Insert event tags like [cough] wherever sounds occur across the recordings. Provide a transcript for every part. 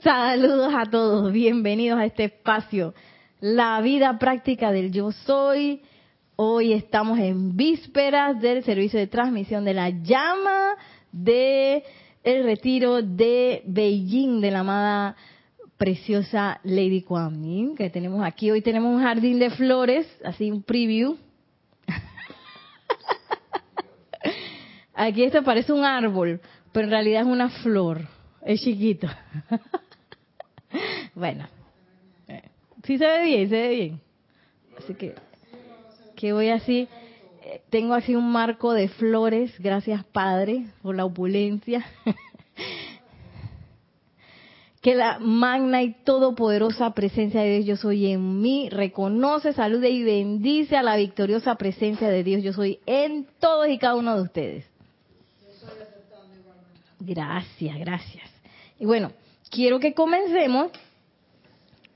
Saludos a todos, bienvenidos a este espacio, la vida práctica del yo soy. Hoy estamos en vísperas del servicio de transmisión de la llama de el retiro de Beijing de la amada preciosa Lady Kuan Yin que tenemos aquí. Hoy tenemos un jardín de flores, así un preview. [laughs] Aquí esto parece un árbol, pero en realidad es una flor. Es chiquito. [laughs] Bueno, eh, sí se ve bien, se ve bien. Así que, que voy así, eh, tengo así un marco de flores, gracias Padre por la opulencia. [laughs] que la magna y todopoderosa presencia de Dios yo soy en mí, reconoce, salude y bendice a la victoriosa presencia de Dios yo soy en todos y cada uno de ustedes. Gracias, gracias. Y bueno, quiero que comencemos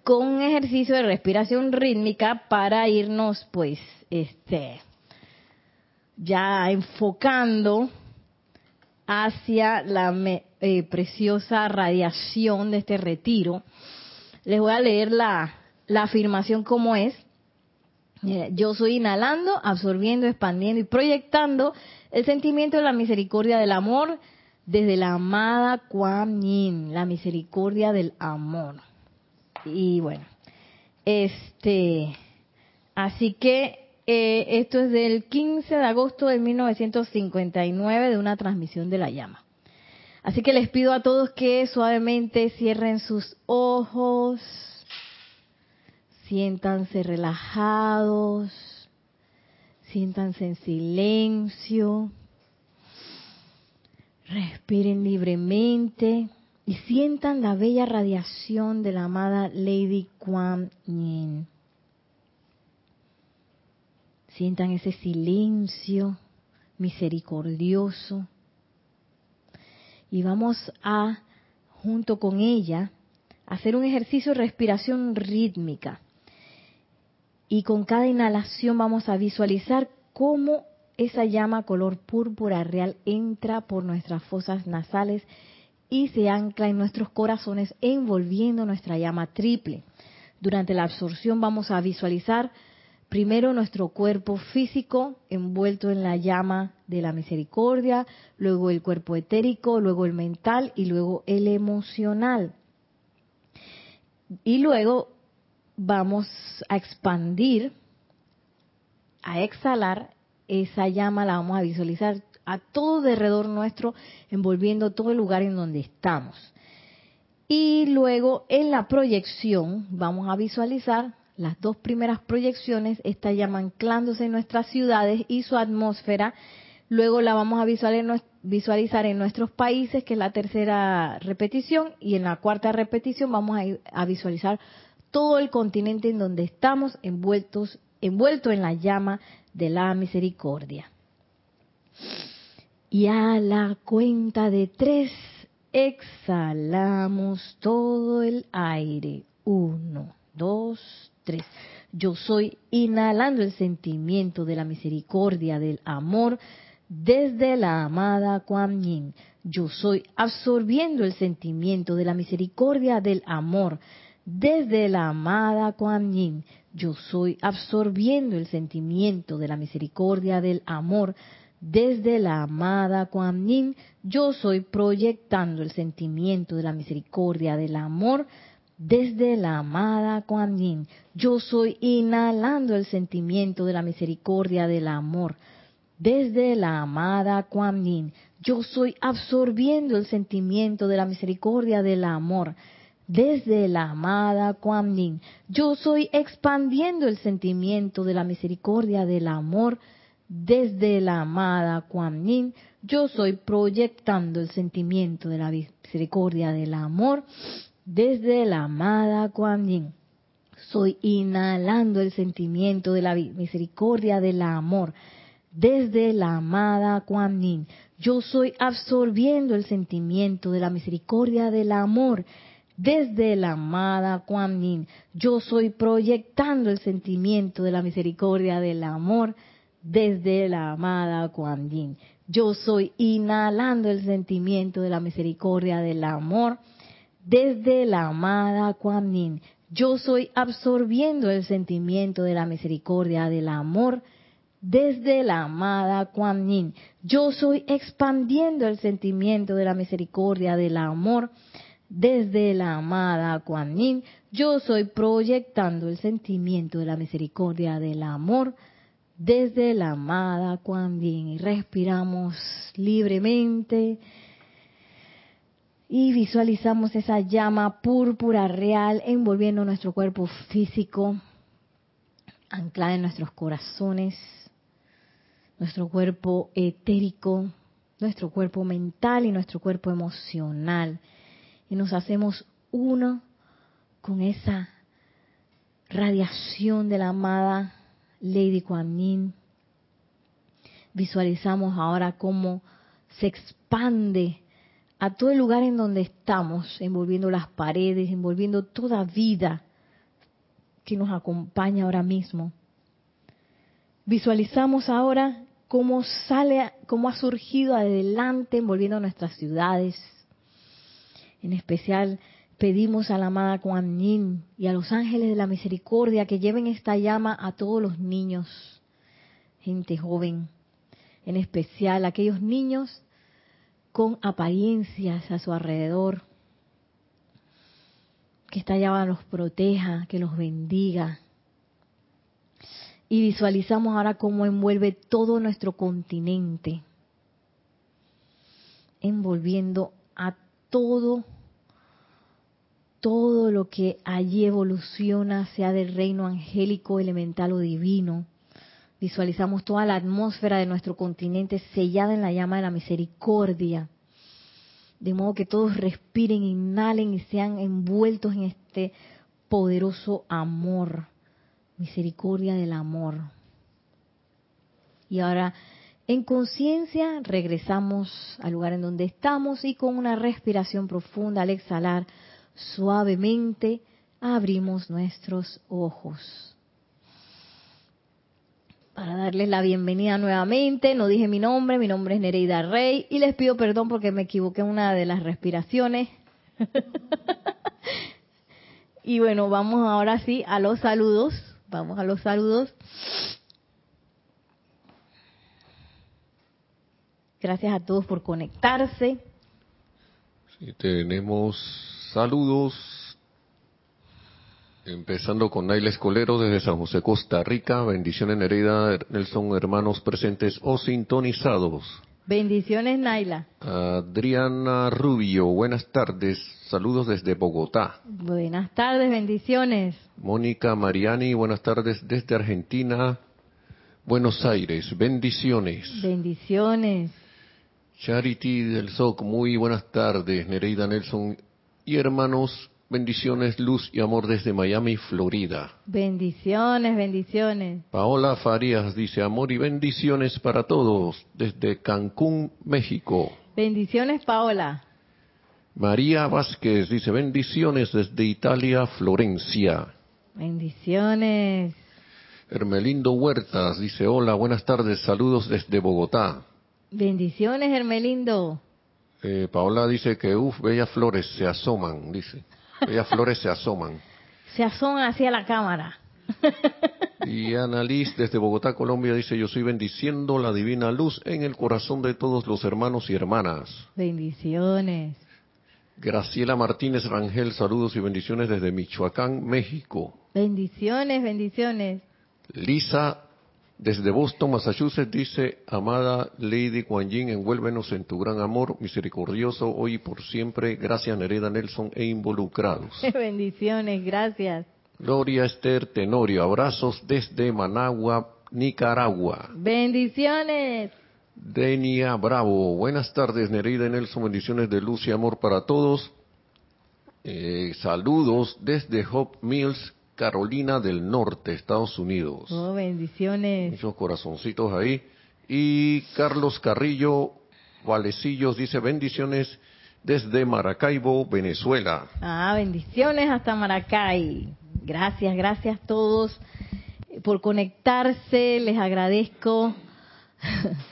con un ejercicio de respiración rítmica para irnos pues este ya enfocando hacia la eh, preciosa radiación de este retiro. Les voy a leer la, la afirmación como es. Yo soy inhalando, absorbiendo, expandiendo y proyectando el sentimiento de la misericordia del amor desde la amada Kuan Yin, la misericordia del amor. Y bueno, este, así que eh, esto es del 15 de agosto de 1959 de una transmisión de la llama. Así que les pido a todos que suavemente cierren sus ojos, siéntanse relajados, siéntanse en silencio, respiren libremente y sientan la bella radiación de la amada Lady Kuan Yin. Sientan ese silencio misericordioso. Y vamos a, junto con ella, hacer un ejercicio de respiración rítmica. Y con cada inhalación vamos a visualizar cómo esa llama color púrpura real entra por nuestras fosas nasales y se ancla en nuestros corazones envolviendo nuestra llama triple. Durante la absorción vamos a visualizar primero nuestro cuerpo físico envuelto en la llama de la misericordia, luego el cuerpo etérico, luego el mental y luego el emocional. Y luego vamos a expandir, a exhalar esa llama, la vamos a visualizar a todo alrededor nuestro, envolviendo todo el lugar en donde estamos. Y luego en la proyección vamos a visualizar las dos primeras proyecciones, esta llama anclándose en nuestras ciudades y su atmósfera. Luego la vamos a visualizar en nuestros países, que es la tercera repetición, y en la cuarta repetición vamos a, visualizar todo el continente en donde estamos envueltos, envuelto en la llama de la misericordia. Y a la cuenta de tres exhalamos todo el aire. Uno, dos, tres. Yo soy inhalando el sentimiento de la misericordia, del amor desde la amada Kuan Yin. Yo soy absorbiendo el sentimiento de la misericordia, del amor desde la amada Kuan Yin. Yo soy absorbiendo el sentimiento de la misericordia, del amor desde la amada Kuan Yin, yo soy proyectando el sentimiento de la misericordia, del amor, desde la amada Kuan Yin. Yo soy inhalando el sentimiento de la misericordia, del amor, desde la amada Kuan Yin. Yo soy absorbiendo el sentimiento de la misericordia, del amor, desde la amada Kuan Yin. Yo soy expandiendo el sentimiento de la misericordia, del amor, desde la amada Kuan Yin, yo soy proyectando el sentimiento de la misericordia del amor desde la amada Kuan Yin. Soy inhalando el sentimiento de la misericordia del amor desde la amada Kuan Yin. Yo soy absorbiendo el sentimiento de la misericordia del amor desde la amada Kuan Yin. Yo soy proyectando el sentimiento de la misericordia del amor desde la amada Kuan Yin. Yo soy inhalando el sentimiento de la misericordia, del amor, desde la amada Kuan Yin. Yo soy absorbiendo el sentimiento de la misericordia, del amor, desde la amada Kuan Yin. Yo soy expandiendo el sentimiento de la misericordia, del amor, desde la amada Kuan Yin. Yo soy proyectando el sentimiento de la misericordia, del amor, desde la amada Kuan Yin. Y respiramos libremente y visualizamos esa llama púrpura real envolviendo nuestro cuerpo físico, anclada en nuestros corazones, nuestro cuerpo etérico, nuestro cuerpo mental y nuestro cuerpo emocional. Y nos hacemos uno con esa radiación de la amada Lady Kuan Yin. Visualizamos ahora cómo se expande a todo el lugar en donde estamos, envolviendo las paredes, envolviendo toda vida que nos acompaña ahora mismo. Visualizamos ahora cómo sale, cómo ha surgido adelante envolviendo nuestras ciudades. En especial pedimos a la amada Kuan Yin y a los ángeles de la misericordia que lleven esta llama a todos los niños, gente joven, en especial aquellos niños con apariencias a su alrededor. Que esta llama los proteja, que los bendiga. Y visualizamos ahora cómo envuelve todo nuestro continente, envolviendo a todo, todo lo que allí evoluciona, sea del reino angélico, elemental o divino. Visualizamos toda la atmósfera de nuestro continente sellada en la llama de la misericordia. De modo que todos respiren, inhalen y sean envueltos en este poderoso amor. Misericordia del amor. Y ahora, en conciencia, regresamos al lugar en donde estamos y con una respiración profunda al exhalar, suavemente abrimos nuestros ojos para darles la bienvenida nuevamente. No dije mi nombre, mi nombre es Nereida Rey y les pido perdón porque me equivoqué en una de las respiraciones. [laughs] y bueno, vamos ahora sí a los saludos. Vamos a los saludos. Gracias a todos por conectarse. Sí, tenemos saludos Empezando con Naila Escolero desde San José, Costa Rica. Bendiciones, Nereida, Nelson, hermanos presentes o sintonizados. Bendiciones, Naila. Adriana Rubio, buenas tardes. Saludos desde Bogotá. Buenas tardes, bendiciones. Mónica Mariani, buenas tardes desde Argentina. Buenos Aires, bendiciones. Bendiciones. Charity del SOC, muy buenas tardes. Nereida Nelson y hermanos Bendiciones, luz y amor desde Miami, Florida. Bendiciones, bendiciones. Paola Farías dice amor y bendiciones para todos desde Cancún, México. Bendiciones, Paola. María Vázquez dice bendiciones desde Italia, Florencia. Bendiciones. Hermelindo Huertas dice hola, buenas tardes, saludos desde Bogotá. Bendiciones, Hermelindo. Eh, Paola dice que, uff, bellas flores se asoman, dice. Bellas flores se asoman. [laughs] Se asoman hacia la cámara. [laughs] Y Annalise desde Bogotá, Colombia dice, yo soy bendiciendo la divina luz en el corazón de todos los hermanos y hermanas. Bendiciones. Graciela Martínez Rangel, saludos y bendiciones desde Michoacán, México. Bendiciones, bendiciones. Lisa desde Boston, Massachusetts, dice, amada Lady Kuan Yin, envuélvenos en tu gran amor misericordioso hoy y por siempre. Gracias, Nereda Nelson e involucrados. [laughs] Bendiciones, gracias. Gloria Esther Tenorio, abrazos desde Managua, Nicaragua. Bendiciones. Denia Bravo, buenas tardes, Nereida Nelson, bendiciones de luz y amor para todos. Eh, saludos desde Hope Mills, Carolina del Norte, Estados Unidos. Oh, bendiciones. Muchos corazoncitos ahí. Y Carlos Carrillo Valecillos dice bendiciones desde Maracaibo, Venezuela. Ah, bendiciones hasta Maracay. Gracias, gracias a todos por conectarse. Les agradezco [laughs]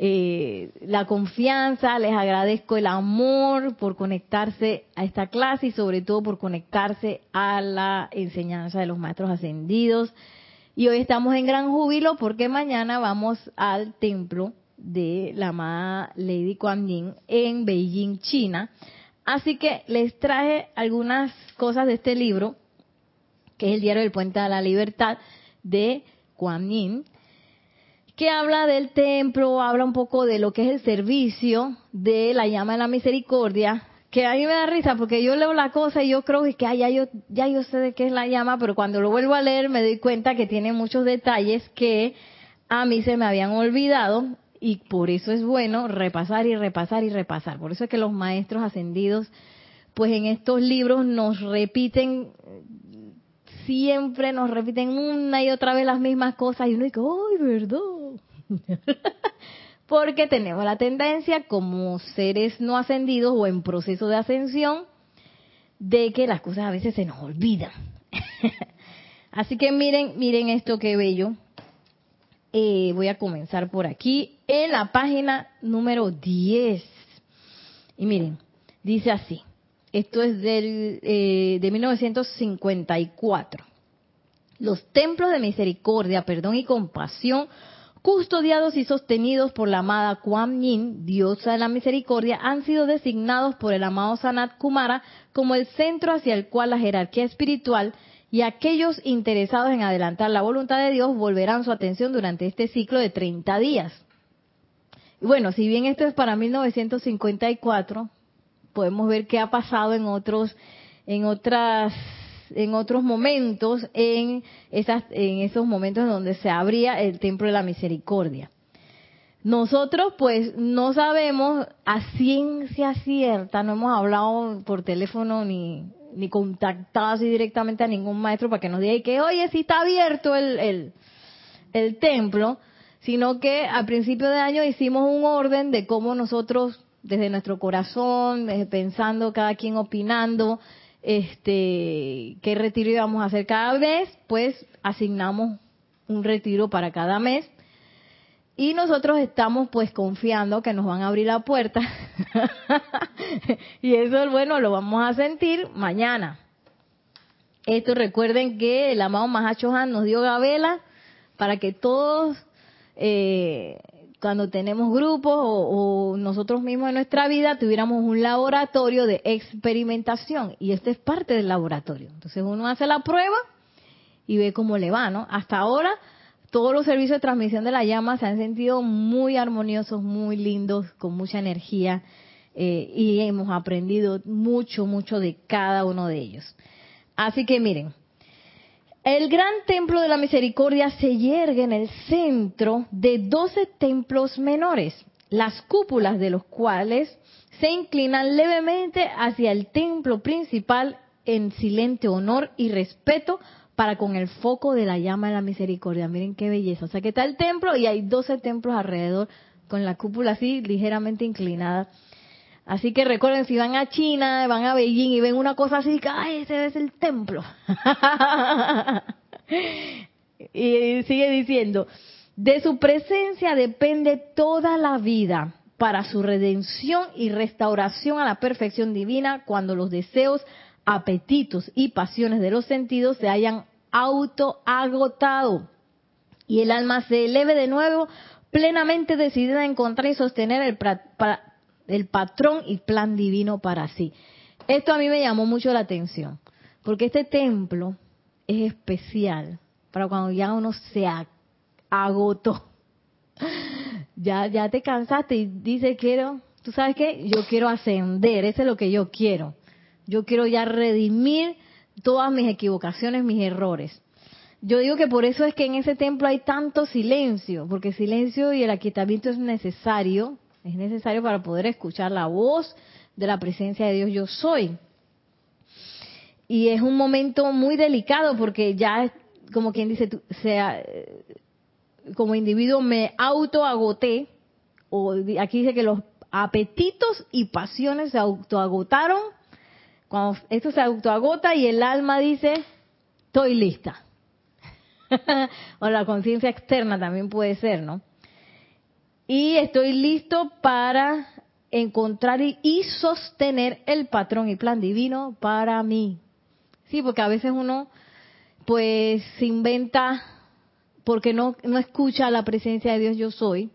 eh, la confianza, les agradezco el amor por conectarse a esta clase y sobre todo por conectarse a la enseñanza de los maestros ascendidos. Y hoy estamos en gran júbilo porque mañana vamos al templo de la amada Lady Kuan Yin en Beijing, China. Así que les traje algunas cosas de este libro, que es el diario del Puente a la Libertad de Kuan Yin que habla del templo, habla un poco de lo que es el servicio de la llama de la misericordia, que a mí me da risa porque yo leo la cosa y yo creo que ya, yo, ya yo sé de qué es la llama, pero cuando lo vuelvo a leer me doy cuenta que tiene muchos detalles que a mí se me habían olvidado y por eso es bueno repasar y repasar y repasar. Por eso es que los maestros ascendidos, pues en estos libros nos repiten siempre nos repiten una y otra vez las mismas cosas y uno dice, ¡ay, verdad! [laughs] Porque tenemos la tendencia como seres no ascendidos o en proceso de ascensión de que las cosas a veces se nos olvidan. [laughs] Así que miren, miren esto qué bello. Eh, voy a comenzar por aquí en la página número 10. Y miren, dice así. Esto es del, eh, de 1954. Los templos de misericordia, perdón y compasión, custodiados y sostenidos por la amada Kuan Yin, diosa de la misericordia, han sido designados por el amado Sanat Kumara como el centro hacia el cual la jerarquía espiritual y aquellos interesados en adelantar la voluntad de Dios volverán su atención durante este ciclo de 30 días. Bueno, si bien esto es para 1954, podemos ver qué ha pasado en otros en otras en otros momentos en esas en esos momentos donde se abría el templo de la misericordia. Nosotros pues no sabemos a ciencia cierta, no hemos hablado por teléfono ni, ni contactado así directamente a ningún maestro para que nos diga que oye si está abierto el, el, el templo, sino que al principio de año hicimos un orden de cómo nosotros desde nuestro corazón, pensando, cada quien opinando, este, qué retiro íbamos a hacer cada mes, pues asignamos un retiro para cada mes. Y nosotros estamos pues confiando que nos van a abrir la puerta. [laughs] y eso, bueno, lo vamos a sentir mañana. Esto recuerden que el amado Mahachohan nos dio gabela para que todos eh, cuando tenemos grupos o, nosotros mismos en nuestra vida tuviéramos un laboratorio de experimentación y este es parte del laboratorio. Entonces uno hace la prueba y ve cómo le va, ¿no? Hasta ahora todos los servicios de transmisión de la llama se han sentido muy armoniosos, muy lindos, con mucha energía eh, y hemos aprendido mucho, mucho de cada uno de ellos. Así que miren, el gran templo de la misericordia se yergue en el centro de doce templos menores, las cúpulas de los cuales se inclinan levemente hacia el templo principal en silente honor y respeto para con el foco de la llama de la misericordia. Miren qué belleza. O sea que está el templo y hay doce templos alrededor con la cúpula así ligeramente inclinada Así que recuerden, si van a China, van a Beijing y ven una cosa así, ¡ay, ese es el templo! [laughs] y sigue diciendo, de su presencia depende toda la vida para su redención y restauración a la perfección divina cuando los deseos, apetitos y pasiones de los sentidos se hayan autoagotado y el alma se eleve de nuevo plenamente decidida a encontrar y sostener el, el patrón y plan divino para sí. Esto a mí me llamó mucho la atención, porque este templo es especial para cuando ya uno se agotó. [laughs] Ya, ya te cansaste y dice quiero, tú sabes qué, yo quiero ascender, eso es lo que yo quiero. Yo quiero ya redimir todas mis equivocaciones, mis errores. Yo digo que por eso es que en ese templo hay tanto silencio, porque silencio y el aquietamiento es necesario es necesario para poder escuchar la voz de la presencia de Dios yo soy. Y es un momento muy delicado porque ya, como quien dice, sea, como individuo me autoagoté, o aquí dice que los apetitos y pasiones se autoagotaron, cuando esto se autoagota y el alma dice, estoy lista. [laughs] o la conciencia externa también puede ser, ¿no? Y estoy listo para encontrar y, sostener el patrón y plan divino para mí. Sí, porque a veces uno pues se inventa porque no, no escucha la presencia de Dios yo soy.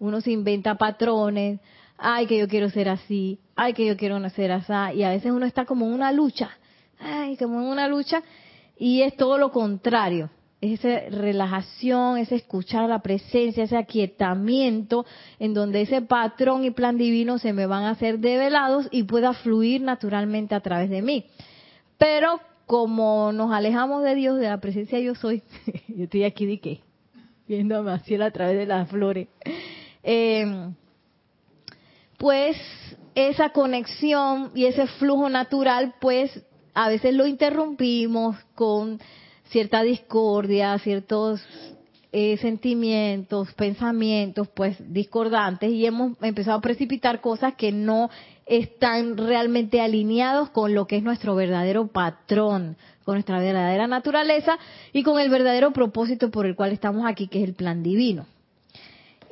Uno se inventa patrones, ay que yo quiero ser así, ay que yo quiero nacer así, y a veces uno está como en una lucha, ay, como en una lucha, y es todo lo contrario esa relajación, ese escuchar la presencia, ese aquietamiento, en donde ese patrón y plan divino se me van a hacer develados y pueda fluir naturalmente a través de mí. Pero como nos alejamos de Dios, de la presencia yo soy, [laughs] yo estoy aquí de qué, viendo a a través de las flores, em, pues esa conexión y ese flujo natural, pues a veces lo interrumpimos con cierta discordia, ciertos eh, sentimientos, pensamientos, pues discordantes y hemos empezado a precipitar cosas que no están realmente alineados con lo que es nuestro verdadero patrón, con nuestra verdadera naturaleza y con el verdadero propósito por el cual estamos aquí, que es el plan divino.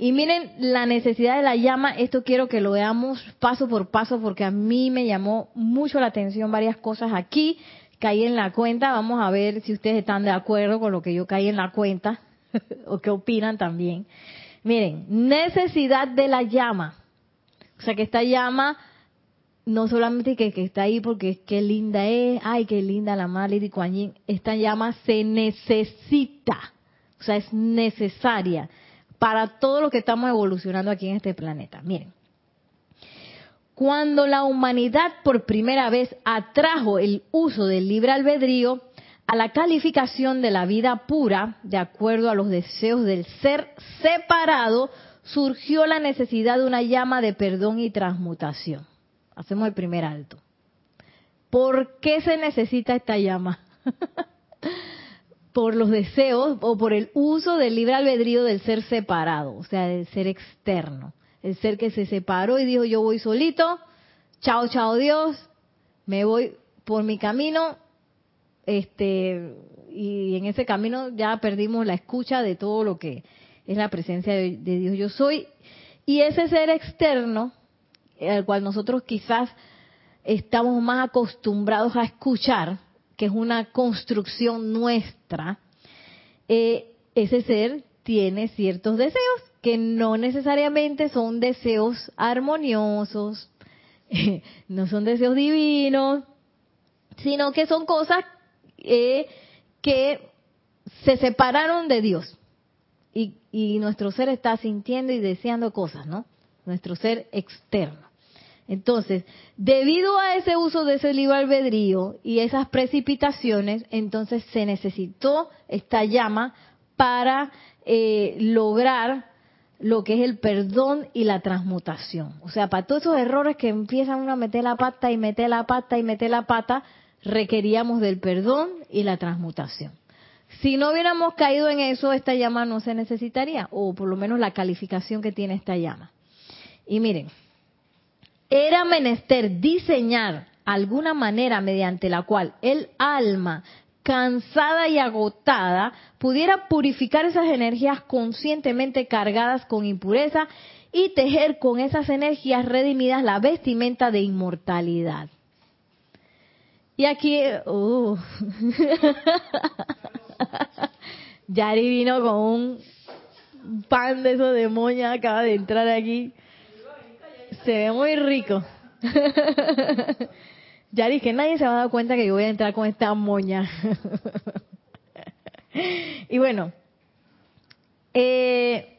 Y miren la necesidad de la llama, esto quiero que lo veamos paso por paso porque a mí me llamó mucho la atención varias cosas aquí caí en la cuenta. Vamos a ver si ustedes están de acuerdo con lo que yo caí en la cuenta [laughs] o qué opinan también. Miren, necesidad de la llama. O sea que esta llama no solamente que, está ahí porque qué linda es, ay, qué linda la madre de Kuan esta llama se necesita, o sea, es necesaria para todo lo que estamos evolucionando aquí en este planeta. Miren, cuando la humanidad por primera vez atrajo el uso del libre albedrío a la calificación de la vida pura, de acuerdo a los deseos del ser separado, surgió la necesidad de una llama de perdón y transmutación. Hacemos el primer alto. ¿Por qué se necesita esta llama? [laughs] por los deseos o por el uso del libre albedrío del ser separado, o sea, del ser externo el ser que se separó y dijo yo voy solito, chao, chao Dios, me voy por mi camino, este, y en ese camino ya perdimos la escucha de todo lo que es la presencia de, Dios yo soy, y ese ser externo, al cual nosotros quizás estamos más acostumbrados a escuchar, que es una construcción nuestra, eh, ese ser tiene ciertos deseos que no necesariamente son deseos armoniosos, [laughs] no son deseos divinos, sino que son cosas eh, que se separaron de Dios. Y, nuestro ser está sintiendo y deseando cosas, ¿no? Nuestro ser externo. Entonces, debido a ese uso de ese libre albedrío y esas precipitaciones, entonces se necesitó esta llama para eh, lograr lo que es el perdón y la transmutación. O sea, para todos esos errores que empiezan uno a meter la pata y meter la pata y meter la pata, requeríamos del perdón y la transmutación. Si no hubiéramos caído en eso, esta llama no se necesitaría, o por lo menos la calificación que tiene esta llama. Y miren, era menester diseñar alguna manera mediante la cual el alma cansada y agotada, pudiera purificar esas energías conscientemente cargadas con impureza y tejer con esas energías redimidas la vestimenta de inmortalidad. Y aquí, uh, [laughs] Yari vino con un pan de esos de moña, acaba de entrar aquí. Se ve muy rico. [laughs] Ya dije, nadie se va a dar cuenta que yo voy a entrar con esta moña. [laughs] y bueno, eh,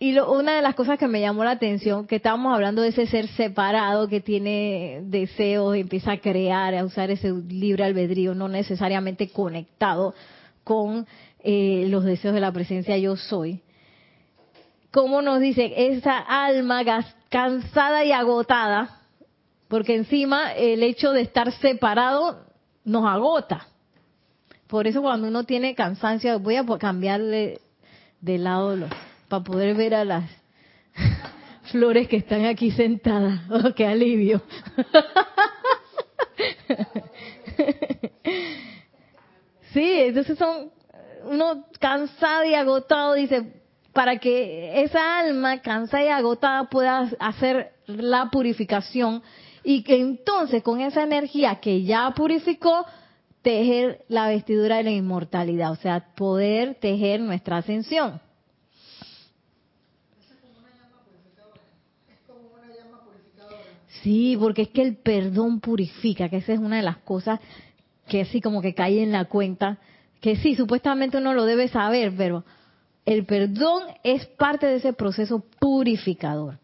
y una de las cosas que me llamó la atención, que estábamos hablando de ese ser separado que tiene deseos, empieza a crear, a usar ese libre albedrío, no necesariamente conectado con eh, los deseos de la presencia yo soy. Como nos dice, esa alma cansada y agotada, porque encima el hecho de estar separado nos agota. Por eso cuando uno tiene cansancio, voy a cambiarle de lado para poder ver a las [laughs] flores que están aquí sentadas. [laughs] Oh, ¡Qué alivio! [laughs] sí, entonces son uno cansado y agotado, dice, para que esa alma cansada y agotada pueda hacer la purificación y que entonces con esa energía que ya purificó, tejer la vestidura de la inmortalidad, o sea, poder tejer nuestra ascensión. Sí, porque es que el perdón purifica, que esa es una de las cosas que así como que cae en la cuenta, que sí, supuestamente uno lo debe saber, pero el perdón es parte de ese proceso purificador.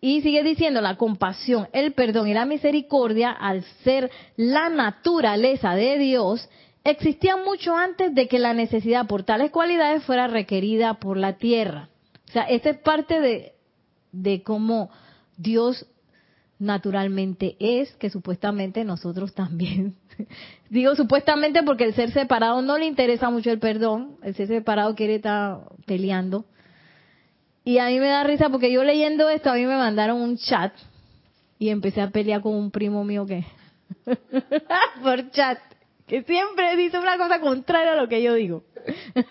Y sigue diciendo, la compasión, el perdón y la misericordia, al ser la naturaleza de Dios, existían mucho antes de que la necesidad por tales cualidades fuera requerida por la tierra. O sea, esta es parte de, de cómo Dios naturalmente es, que supuestamente nosotros también. [laughs] Digo supuestamente porque el ser separado no le interesa mucho el perdón, el ser separado quiere estar peleando y a mí me da risa porque yo leyendo esto, a mí me mandaron un chat y empecé a pelear con un primo mío que, [laughs] por chat, que siempre dice una cosa contraria a lo que yo digo. [laughs]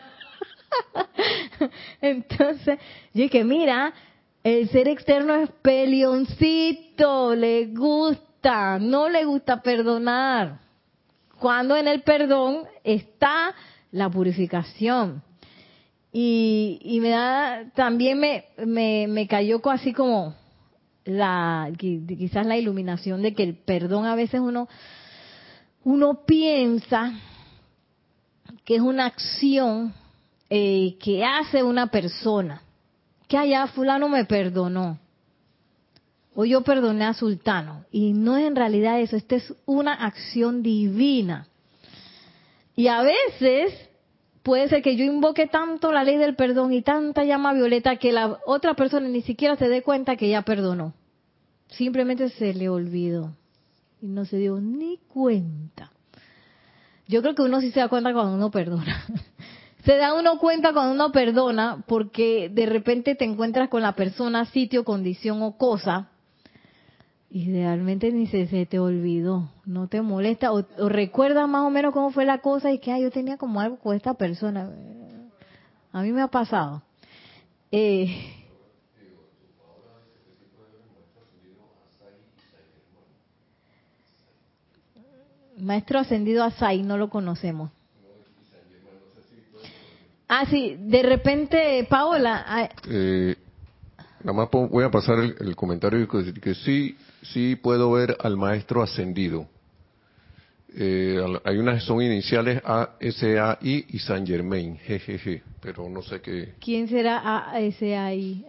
Entonces, yo dije, mira, el ser externo es pelioncito, le gusta, no le gusta perdonar. Cuando en el perdón está la purificación. Y, y me da, también me, me, me cayó así como la, quizás la iluminación de que el perdón a veces uno, uno piensa que es una acción eh, que hace una persona. Que allá fulano me perdonó. O yo perdoné a sultano. Y no es en realidad eso, esta es una acción divina. Y a veces puede ser que yo invoque tanto la ley del perdón y tanta llama violeta que la otra persona ni siquiera se dé cuenta que ya perdonó. Simplemente se le olvidó y no se dio ni cuenta. Yo creo que uno sí se da cuenta cuando uno perdona. [laughs] Se da uno cuenta cuando uno perdona porque de repente te encuentras con la persona, sitio, condición o cosa Idealmente ni se, se, te olvidó, no te molesta, o, recuerdas más o menos cómo fue la cosa y que yo tenía como algo con esta persona. A mí me ha pasado. Eh, Maestro ascendido Asai, no lo conocemos. Ah, sí, de repente, Paola. Eh, nada más voy a pasar el, comentario que, que sí sí puedo ver al maestro ascendido. Eh, hay unas son iniciales A, S, A, I y San Germain, jejeje, pero no sé qué. ¿Quién será A, S, A, I?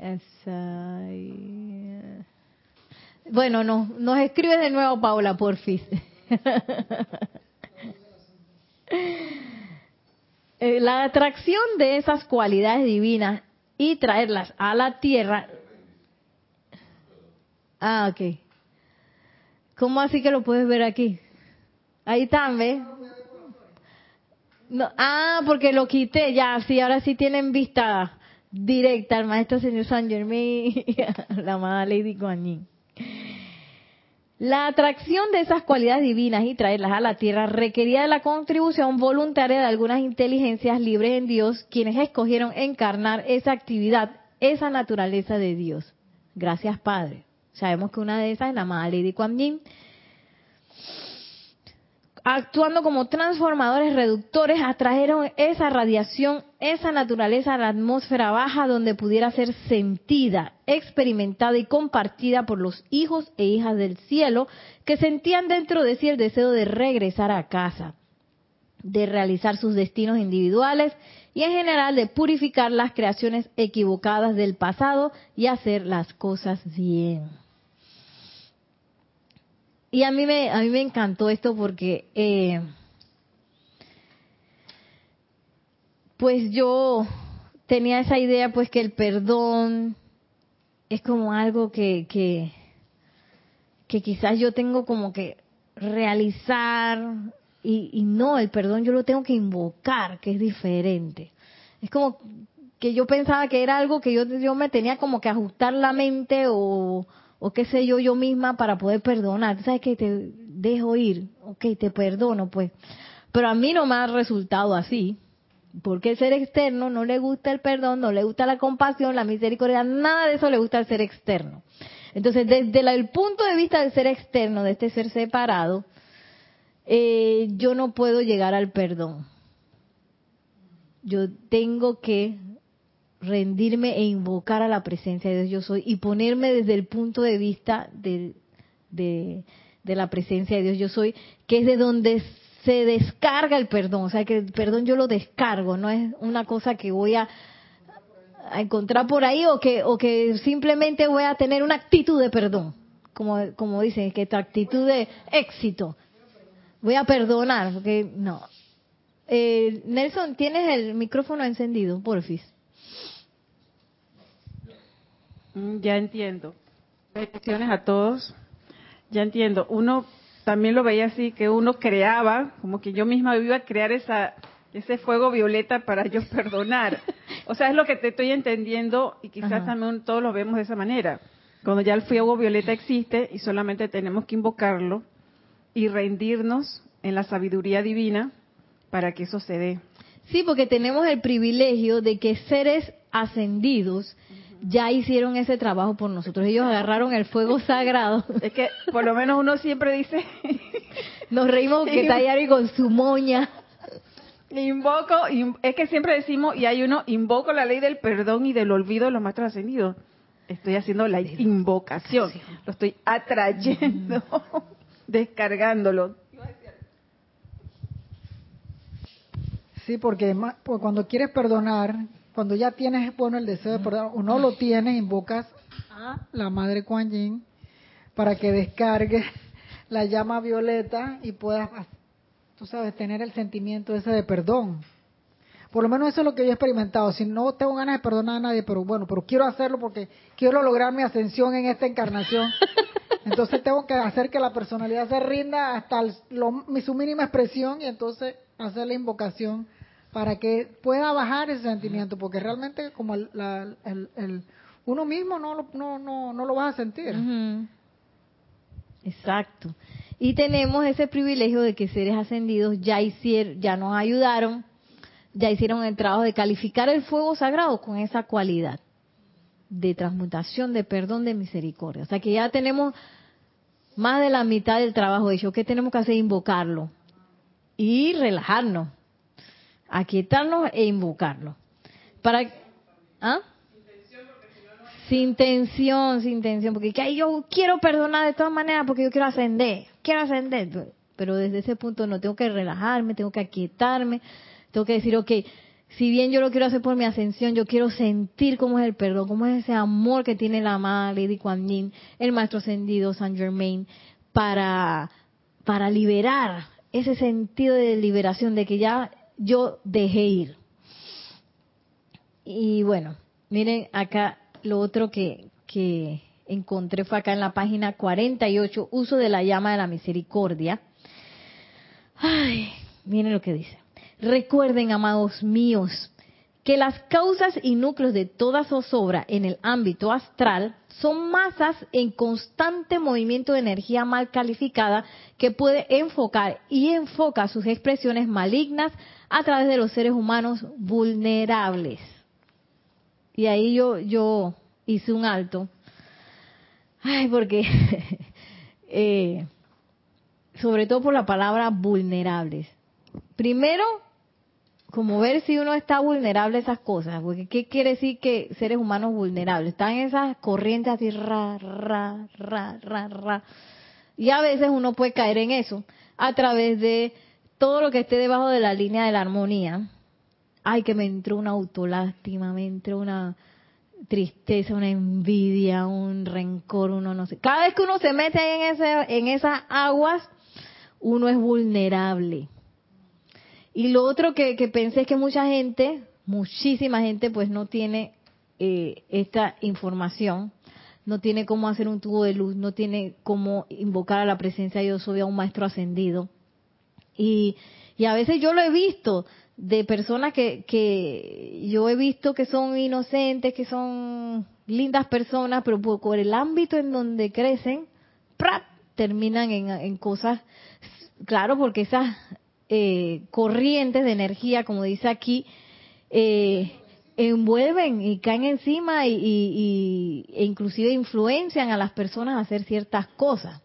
Bueno, no, nos escribe de nuevo Paula, porfis. [laughs] Eh, la atracción de esas cualidades divinas y traerlas a la tierra. Ah, ok. ¿Cómo así que lo puedes ver aquí? Ahí está, ¿ves? Ah, porque lo quité, ya, sí, ahora sí tienen vista directa al maestro señor San Germain [laughs] y la amada Lady Guanyin. La atracción de esas cualidades divinas y traerlas a la tierra requería de la contribución voluntaria de algunas inteligencias libres en Dios, quienes escogieron encarnar esa actividad, esa naturaleza de Dios. Gracias, Padre. Sabemos que una de esas es la amada Lady Kuan. Actuando como transformadores reductores, atrajeron esa radiación, esa naturaleza a la atmósfera baja donde pudiera ser sentida, experimentada y compartida por los hijos e hijas del cielo que sentían dentro de sí el deseo de regresar a casa, de realizar sus destinos individuales y en general de purificar las creaciones equivocadas del pasado y hacer las cosas bien. Y a mí me, a mí me encantó esto porque, eh, pues yo tenía esa idea, pues que el perdón es como algo que, que, que quizás yo tengo como que realizar y, y no, el perdón yo lo tengo que invocar, que es diferente. Es como que yo pensaba que era algo que yo, yo me tenía como que ajustar la mente o, o qué sé yo, yo misma para poder perdonar. ¿Sabes que Te dejo ir, ok, te perdono, pues. Pero a mí no me ha resultado así. Porque el ser externo no le gusta el perdón, no le gusta la compasión, la misericordia, nada de eso le gusta al ser externo. Entonces, desde el punto de vista del ser externo, de este ser separado, eh, yo no puedo llegar al perdón. Yo tengo que rendirme e invocar a la presencia de Dios yo soy y ponerme desde el punto de vista de, la presencia de Dios yo soy, que es de donde se descarga el perdón, o sea que el perdón yo lo descargo, no es una cosa que voy a, a encontrar por ahí o que, o que simplemente voy a tener una actitud de perdón, como, como dicen, que tu actitud de éxito, voy a perdonar, porque no. Eh, Nelson, ¿tienes el micrófono encendido, porfis? Ya entiendo. Bendiciones a todos. Ya entiendo. Uno también lo veía así, que uno creaba, como que yo misma iba a crear esa, ese fuego violeta para yo [laughs] perdonar. O sea, es lo que te estoy entendiendo y quizás también todos lo vemos de esa manera. Cuando ya el fuego violeta existe y solamente tenemos que invocarlo y rendirnos en la sabiduría divina para que eso se dé. Sí, porque tenemos el privilegio de que seres ascendidos ya hicieron ese trabajo por nosotros. Ellos agarraron el fuego sagrado. Es que por lo menos uno siempre dice... [laughs] Nos reímos que Tayari con su moña. Invoco, es que siempre decimos, y hay uno, invoco la ley del perdón y del olvido de los maestros ascendidos. Estoy haciendo la invocación, lo estoy atrayendo, [laughs] descargándolo. Sí, porque cuando quieres perdonar, cuando ya tienes bueno el deseo de perdonar, o no lo tienes, invocas a la Madre Kuan Yin para que descargue [laughs] la llama violeta y puedas, tú sabes, tener el sentimiento ese de perdón. Por lo menos eso es lo que yo he experimentado. Si no tengo ganas de perdonar a nadie, pero bueno, pero quiero hacerlo porque quiero lograr mi ascensión en esta encarnación. [laughs] Entonces tengo que hacer que la personalidad se rinda hasta su mínima expresión y entonces hacer la invocación para que pueda bajar ese sentimiento, porque realmente como el, uno mismo no lo, no, no, no lo va a sentir. Exacto. Y tenemos ese privilegio de que seres ascendidos ya hicieron, ya nos ayudaron, ya hicieron el trabajo de calificar el fuego sagrado con esa cualidad de transmutación, de perdón, de misericordia. O sea que ya tenemos más de la mitad del trabajo hecho. ¿Qué tenemos que hacer? Invocarlo y relajarnos aquietarnos e invocarlo. Para, ¿ah? Sin tensión, sin tensión, porque yo quiero perdonar de todas maneras porque yo quiero ascender, quiero ascender, pero desde ese punto no tengo que relajarme, tengo que aquietarme, tengo que decir, ok, si bien yo lo quiero hacer por mi ascensión, yo quiero sentir cómo es el perdón, cómo es ese amor que tiene la madre Lady Kuan Yin, el maestro ascendido Saint Germain, para, para liberar ese sentido de liberación, de que ya yo dejé ir. Y bueno, miren acá lo otro que, que encontré fue acá en la página 48, uso de la llama de la misericordia. Ay, miren lo que dice. Recuerden, amados míos, que las causas y núcleos de toda zozobra en el ámbito astral son masas en constante movimiento de energía mal calificada que puede enfocar y enfoca sus expresiones malignas a través de los seres humanos vulnerables. Y ahí yo, yo hice un alto. Ay, porque, [laughs] eh, sobre todo por la palabra vulnerables. Primero, como ver si uno está vulnerable a esas cosas, porque ¿qué quiere decir que seres humanos vulnerables? Están esas corrientes así, ra, ra, ra, ra, ra. Y a veces uno puede caer en eso a través de todo lo que esté debajo de la línea de la armonía. Ay, que me entró una autolástima, me entró una tristeza, una envidia, un rencor, uno no sé. Cada vez que uno se mete en, ese, en esas aguas, uno es vulnerable. Y lo otro que, pensé es que mucha gente, muchísima gente, pues no tiene eh, esta información, no tiene cómo hacer un tubo de luz, no tiene cómo invocar a la presencia de Dios soy a un maestro ascendido. Y, y a veces yo lo he visto de personas que, que yo he visto que son inocentes, que son lindas personas, pero por, el ámbito en donde crecen, terminan en, en cosas, claro, porque esas eh, corrientes de energía, como dice aquí, eh, envuelven y caen encima y, e inclusive influencian a las personas a hacer ciertas cosas.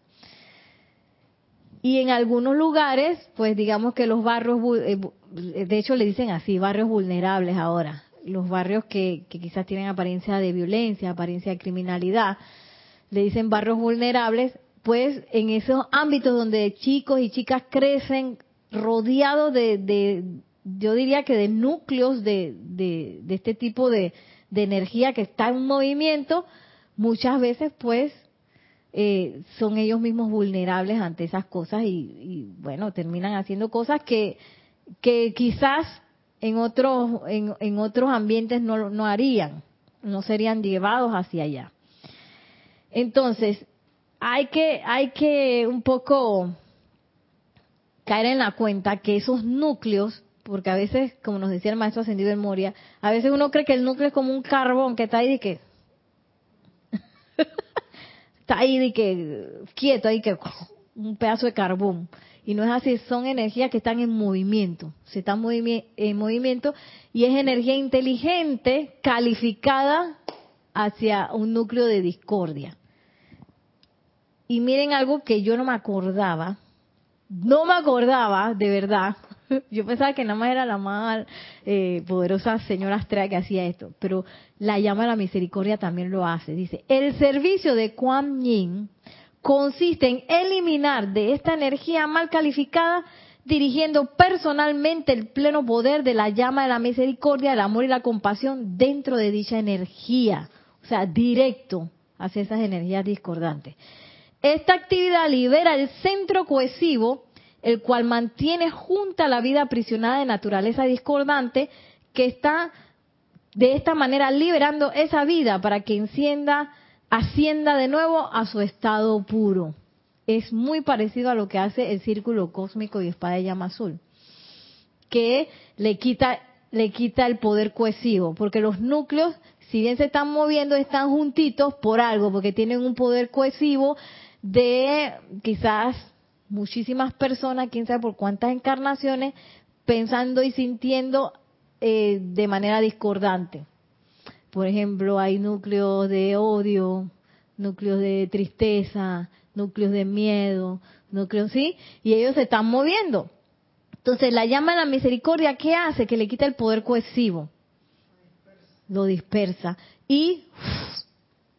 Y en algunos lugares, pues digamos que los barrios, eh, de hecho le dicen así, barrios vulnerables ahora, los barrios que, que quizás tienen apariencia de violencia, apariencia de criminalidad, le dicen barrios vulnerables, pues en esos ámbitos donde chicos y chicas crecen rodeados de, yo diría que de núcleos de, de, este tipo de, de, energía que está en movimiento, muchas veces pues eh, son ellos mismos vulnerables ante esas cosas y, bueno, terminan haciendo cosas que, que quizás en otros, en, en otros ambientes no, no harían, no serían llevados hacia allá. Entonces, hay que, hay que un poco caer en la cuenta que esos núcleos, porque a veces, como nos decía el maestro ascendido en Moria, a veces uno cree que el núcleo es como un carbón que está ahí de que [laughs] está ahí de que quieto, ahí que un pedazo de carbón. Y no es así, son energías que están en movimiento, se están en movimiento y es energía inteligente calificada hacia un núcleo de discordia. Y miren algo que yo no me acordaba, no me acordaba, de verdad. [laughs] Yo pensaba que nada más era la más eh, poderosa señora Astrea que hacía esto, pero la llama de la misericordia también lo hace. Dice, el servicio de Kuan Yin consiste en eliminar de esta energía mal calificada, dirigiendo personalmente el pleno poder de la llama de la misericordia, el amor y la compasión dentro de dicha energía. O sea, directo hacia esas energías discordantes. Esta actividad libera el centro cohesivo, el cual mantiene junta la vida aprisionada de naturaleza discordante, que está de esta manera liberando esa vida para que encienda, ascienda de nuevo a su estado puro. Es muy parecido a lo que hace el círculo cósmico y espada de llama azul, que le quita, le quita el poder cohesivo, porque los núcleos, si bien se están moviendo, están juntitos por algo, porque tienen un poder cohesivo de quizás muchísimas personas, quién sabe por cuántas encarnaciones, pensando y sintiendo eh, de manera discordante. Por ejemplo, hay núcleos de odio, núcleos de tristeza, núcleos de miedo, núcleos, ¿sí? Y ellos se están moviendo. Entonces, la llama de la misericordia, ¿qué hace? Que le quita el poder cohesivo. Lo dispersa. Y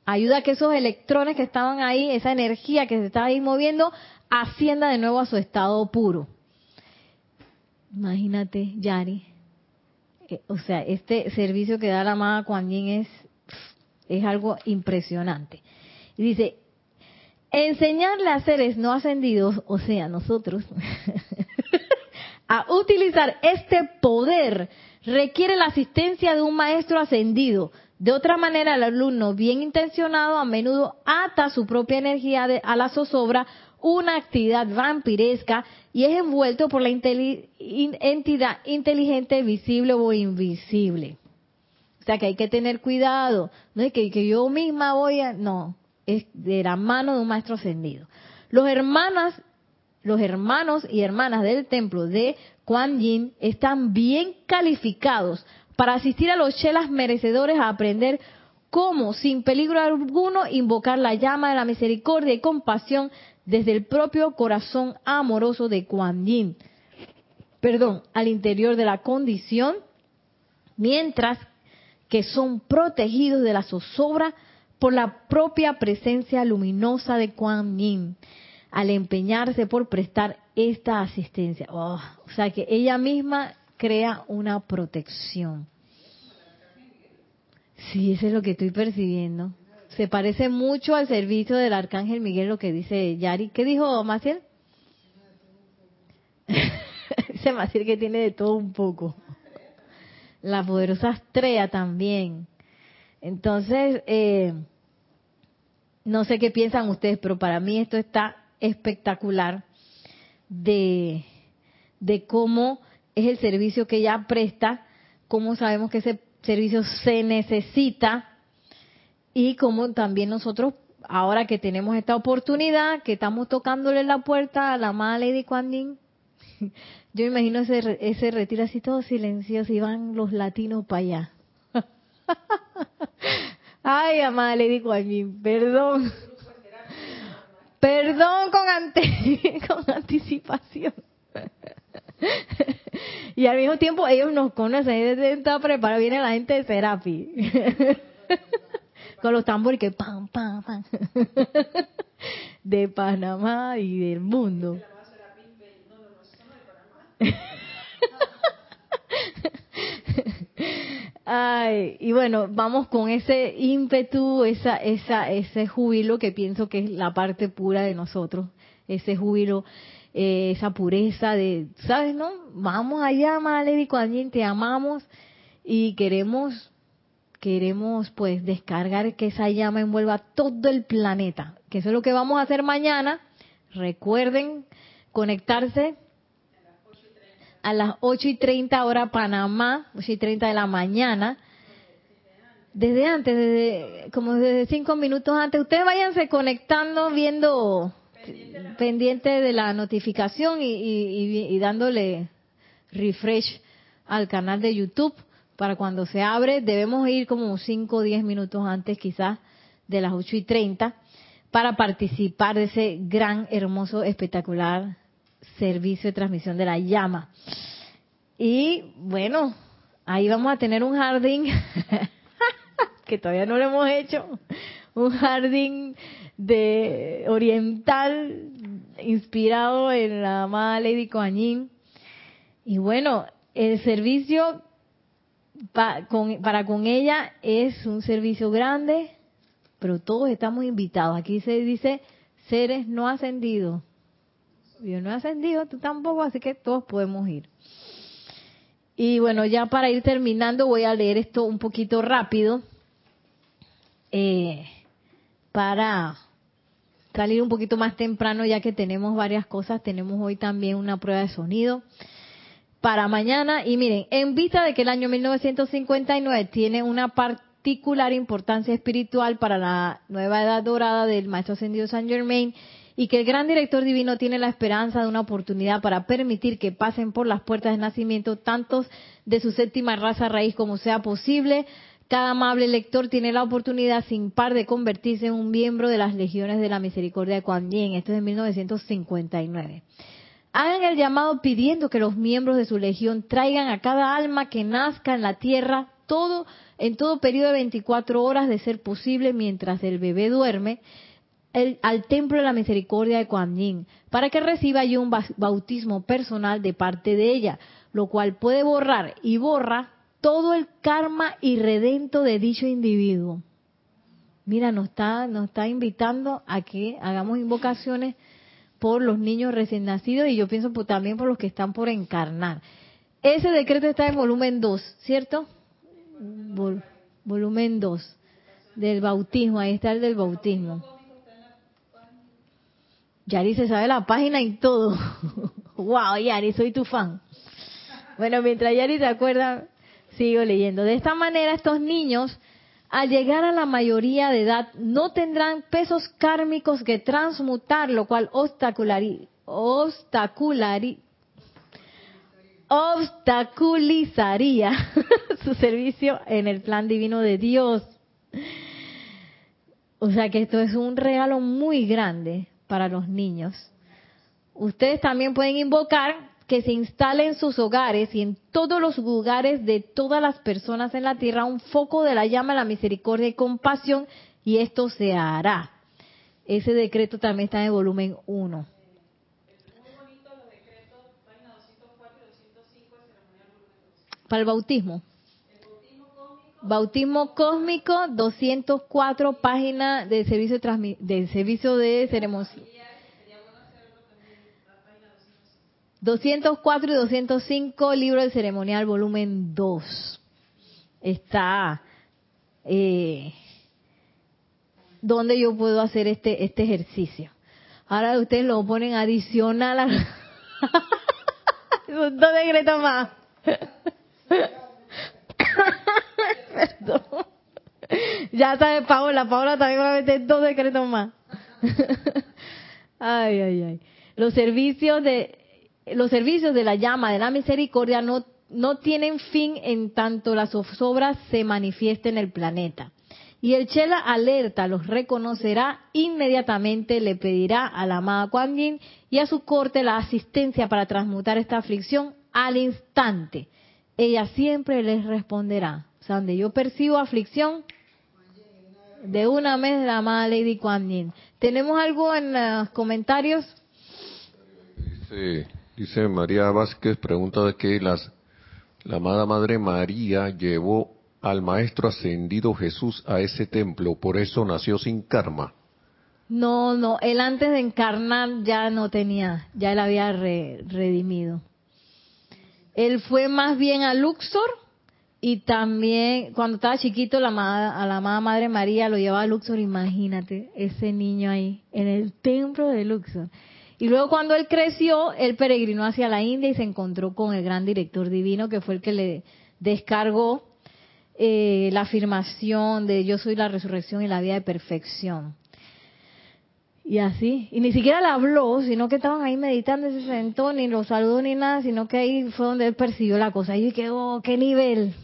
ayuda a que esos electrones que estaban ahí, esa energía que se estaba ahí moviendo, ascienda de nuevo a su estado puro. Imagínate, Yari. Eh, o sea, este servicio que da la amada Kuan es, es algo impresionante. Y dice, enseñarle a seres no ascendidos, o sea, nosotros, [laughs] a utilizar este poder requiere la asistencia de un maestro ascendido, de otra manera, el alumno bien intencionado a menudo ata su propia energía a la zozobra, una actividad vampiresca, y es envuelto por la entidad inteligente, visible o invisible. O sea que hay que tener cuidado. No es que, que yo misma voy a... No, es de la mano de un maestro ascendido. Los hermanas, los hermanos y hermanas del templo de Kuan Yin están bien calificados para asistir a los chelas merecedores a aprender cómo, sin peligro alguno, invocar la llama de la misericordia y compasión desde el propio corazón amoroso de Kuan Yin, perdón, al interior de la condición, mientras que son protegidos de la zozobra por la propia presencia luminosa de Kuan Yin, al empeñarse por prestar esta asistencia. Oh, o sea que ella misma crea una protección. Sí, eso es lo que estoy percibiendo. Se parece mucho al servicio del Arcángel Miguel, lo que dice Yari. ¿Qué dijo Maciel? [laughs] dice Maciel que tiene de todo un poco. La poderosa estrella también. Entonces, eh, no sé qué piensan ustedes, pero para mí esto está espectacular de, de cómo es el servicio que ella presta, cómo sabemos que ese servicio se necesita y cómo también nosotros, ahora que tenemos esta oportunidad, que estamos tocándole la puerta a la amada Lady Kuan [laughs] Yo me imagino ese, ese retiro así todo silencioso y van los latinos para allá. [laughs] Ay, amada Lady mí, perdón. [laughs] Perdón con, ante, con anticipación. [laughs] y al mismo tiempo ellos nos conocen, ellos están preparados, viene la gente de Serapi. [laughs] con los tambores que pam, pam, pam. [laughs] de Panamá y del mundo. Ay, y bueno, vamos con ese ímpetu, esa, esa, ese júbilo que pienso que es la parte pura de nosotros, ese júbilo, eh, esa pureza de, ¿sabes, no? Vamos allá, Maledi, cuando te amamos y queremos, queremos pues descargar que esa llama envuelva todo el planeta, que eso es lo que vamos a hacer mañana. Recuerden conectarse a las 8 y 30 hora Panamá, 8 y 30 de la mañana. Desde antes, desde, como desde cinco minutos antes, ustedes váyanse conectando, viendo, pendiente, de la notificación y, dándole refresh al canal de YouTube para cuando se abre. Debemos ir como 5 o 10 minutos antes quizás de las 8 y 30 para participar de ese gran, hermoso, espectacular servicio de transmisión de la llama. Y bueno, ahí vamos a tener un jardín [laughs] que todavía no lo hemos hecho, un jardín de oriental inspirado en la amada Lady Coañín. Y bueno, el servicio para con ella es un servicio grande, pero todos estamos invitados. Aquí se dice seres no ascendidos yo no he ascendido, tú tampoco, así que todos podemos ir. Y bueno, ya para ir terminando voy a leer esto un poquito rápido eh, para salir un poquito más temprano ya que tenemos varias cosas. Tenemos hoy también una prueba de sonido para mañana. Y miren, en vista de que el año 1959 tiene una particular importancia espiritual para la nueva edad dorada del Maestro Ascendido San Germain, y que el gran director divino tiene la esperanza de una oportunidad para permitir que pasen por las puertas de nacimiento tantos de su séptima raza raíz como sea posible. Cada amable lector tiene la oportunidad sin par de convertirse en un miembro de las legiones de la misericordia de Kuan. Esto es de 1959. Hagan el llamado pidiendo que los miembros de su legión traigan a cada alma que nazca en la tierra todo en todo periodo de 24 horas de ser posible mientras el bebé duerme al templo de la misericordia de Kuan para que reciba yo un bautismo personal de parte de ella, lo cual puede borrar y borra todo el karma irredento de dicho individuo. Mira, nos está, nos está invitando a que hagamos invocaciones por los niños recién nacidos y yo pienso también por los que están por encarnar. Ese decreto está en volumen 2, ¿cierto? volumen 2 del bautismo, ahí está el del bautismo. Yari se sabe la página y todo. [laughs] wow, Yari, soy tu fan. Bueno, mientras Yari se acuerda, sigo leyendo. De esta manera, estos niños, al llegar a la mayoría de edad, no tendrán pesos kármicos que transmutar, lo cual obstaculari, obstaculizaría [laughs] su servicio en el plan divino de Dios. O sea que esto es un regalo muy grande para los niños. Ustedes también pueden invocar que se instale en sus hogares y en todos los lugares de todas las personas en la tierra un foco de la llama de la misericordia y compasión y esto se hará. Ese decreto también está en el volumen 1. Para el bautismo. Bautismo Cósmico, 204 páginas de servicio de, servicio de ceremonia. 204 y 205, libro de ceremonial, volumen 2. Está eh, donde yo puedo hacer este, este ejercicio. Ahora ustedes lo ponen adicional a... dos [laughs] decretos más. [laughs] Perdón. Ya sabe Paola, Paola también va a meter dos decretos más. [laughs] ay, ay, ay. Los servicios de los servicios de la llama de la misericordia no, no tienen fin en tanto las obras se manifiesten en el planeta. Y el Chela alerta los reconocerá inmediatamente, le pedirá a la amada Kuan Yin y a su corte la asistencia para transmutar esta aflicción al instante. Ella siempre les responderá. O sea, donde yo percibo aflicción, de una vez la amada Lady Kuan Yin. ¿Tenemos algo en los comentarios? Dice, dice María Vázquez, pregunta de que las, la amada Madre María llevó al Maestro Ascendido Jesús a ese templo, por eso nació sin karma. No, no, él antes de encarnar ya no tenía, ya él había redimido. Él fue más bien a Luxor y también cuando estaba chiquito la a la amada Madre María lo llevaba a Luxor, imagínate, ese niño ahí en el templo de Luxor. Y luego cuando él creció, él peregrinó hacia la India y se encontró con el gran director divino que fue el que le descargó eh, la afirmación de yo soy la resurrección y la vida de perfección. Y así, y ni siquiera le habló, sino que estaban ahí meditando, se sentó, ni lo saludó ni nada, sino que ahí fue donde él percibió la cosa. Y dije, oh, qué nivel.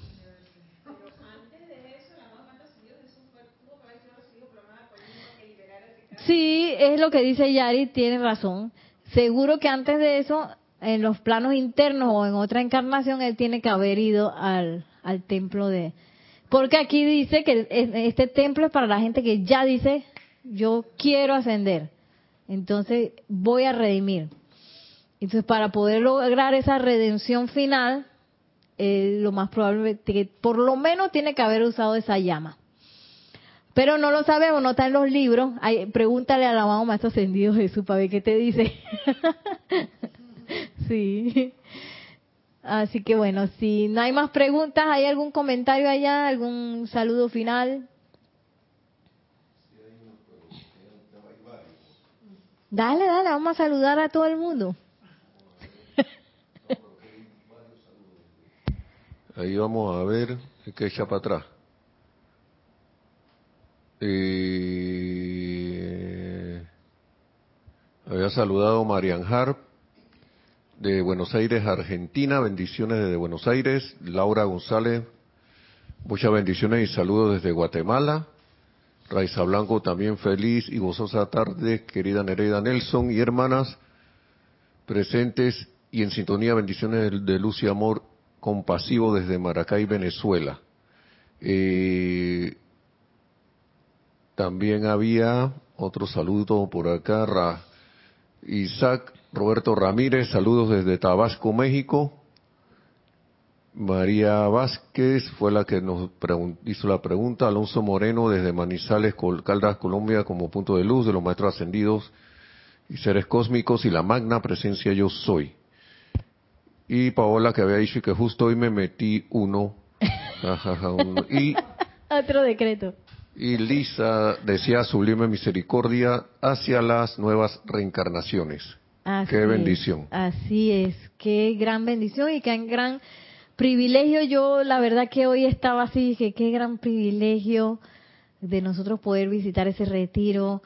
Sí, es lo que dice Yari, tiene razón. Seguro que antes de eso, en los planos internos o en otra encarnación, él tiene que haber ido al, al templo de... Porque aquí dice que este templo es para la gente que ya dice, yo quiero ascender. Entonces voy a redimir. Entonces para poder lograr esa redención final, eh, lo más probable que por lo menos tiene que haber usado esa llama. Pero no lo sabemos, no está en los libros. pregúntale al amado Maestro Ascendido Jesús para ver qué te dice. [laughs] sí. Así que bueno, si no hay más preguntas, ¿hay algún comentario allá? ¿Algún saludo final? Dale, dale, vamos a saludar a todo el mundo. Ahí vamos a ver qué echa para atrás. Eh, había saludado Marian Harp de Buenos Aires, Argentina. Bendiciones desde Buenos Aires. Laura González, muchas bendiciones y saludos desde Guatemala. Raiza Blanco, también feliz y gozosa tarde, querida Nereida Nelson y hermanas presentes y en sintonía, bendiciones de luz y amor compasivo desde Maracay, Venezuela. Eh, también había otro saludo por acá, Isaac Roberto Ramírez, saludos desde Tabasco, México. María Vázquez fue la que nos hizo la pregunta. Alonso Moreno desde Manizales, Caldas, Colombia, como punto de luz de los maestros ascendidos y seres cósmicos y la magna presencia yo soy. Y Paola que había dicho que justo hoy me metí uno. [laughs] Y otro decreto. Y Lisa decía sublime misericordia hacia las nuevas reencarnaciones qué bendición. así es, qué gran bendición y qué gran privilegio. Yo la verdad que hoy estaba así, dije, qué gran privilegio de nosotros poder visitar ese retiro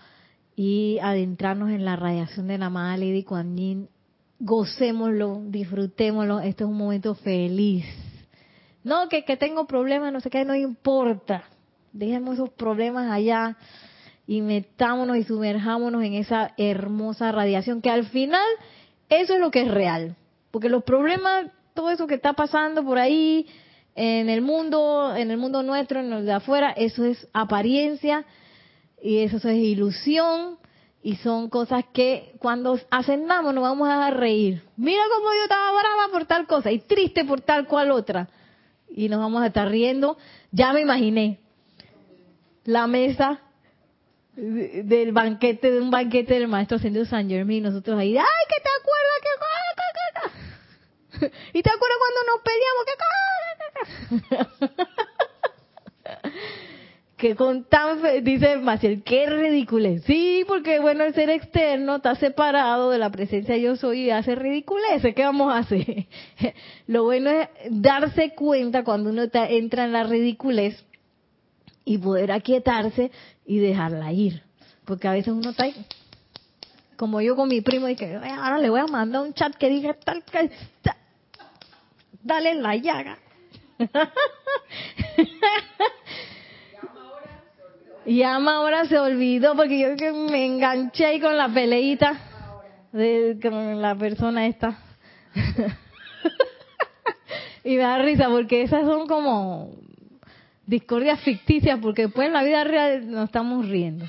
y adentrarnos en la radiación de la amada Lady Kuan Yin. Gocémoslo, disfrutémoslo, esto es un momento feliz. No, que, que tengo problemas, no sé qué, no importa. Dejemos esos problemas allá y metámonos y sumerjámonos en esa hermosa radiación, que al final eso es lo que es real. Porque los problemas, todo eso que está pasando por ahí en el mundo, en el mundo nuestro, en el de afuera, eso es apariencia y eso es ilusión y son cosas que cuando ascendamos nos vamos a reír. Mira cómo yo estaba brava por tal cosa y triste por tal cual otra. Y nos vamos a estar riendo. Ya me imaginé la mesa del banquete, de un banquete del maestro ascendido San Germán, nosotros ahí, ay, que te acuerdas que... [laughs] ¿Y te acuerdas cuando nos pedíamos que... [laughs] que con tan dice Maciel, qué ridículo. Sí, porque bueno, el ser externo está separado de la presencia yo soy y hace ridiculez. ¿Qué vamos a hacer? [laughs] Lo bueno es darse cuenta cuando uno entra en la ridiculez y poder aquietarse y dejarla ir. Porque a veces uno está ahí. Como yo con mi primo dije, "Ay, ahora le voy a mandar un chat que diga tal que dale la llaga. [laughs] Y Ama ahora se olvidó porque yo que me enganché ahí con la peleita de, con la persona esta. [laughs] y me da risa porque esas son como discordias ficticias porque después en la vida real nos estamos riendo.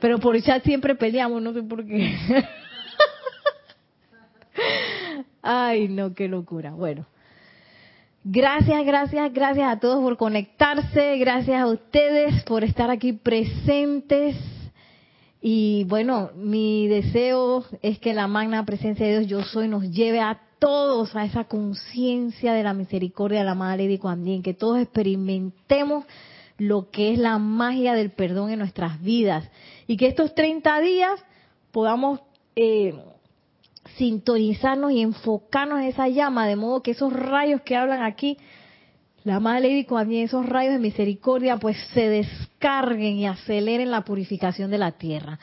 Pero por chat siempre peleamos, no sé por qué. [laughs] Ay, no, qué locura. Bueno. Gracias, gracias, gracias a todos por conectarse, gracias a ustedes por estar aquí presentes. Y bueno, mi deseo es que la magna presencia de Dios yo soy nos lleve a todos a esa conciencia de la misericordia de la Madre Lady Kuan que todos experimentemos lo que es la magia del perdón en nuestras vidas y que estos 30 días podamos eh, sintonizarnos y enfocarnos en esa llama, de modo que esos rayos que hablan aquí, la Madre Lady Kuan esos rayos de misericordia, pues se descarguen y aceleren la purificación de la tierra.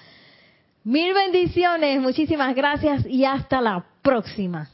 Mil bendiciones, muchísimas gracias y hasta la próxima.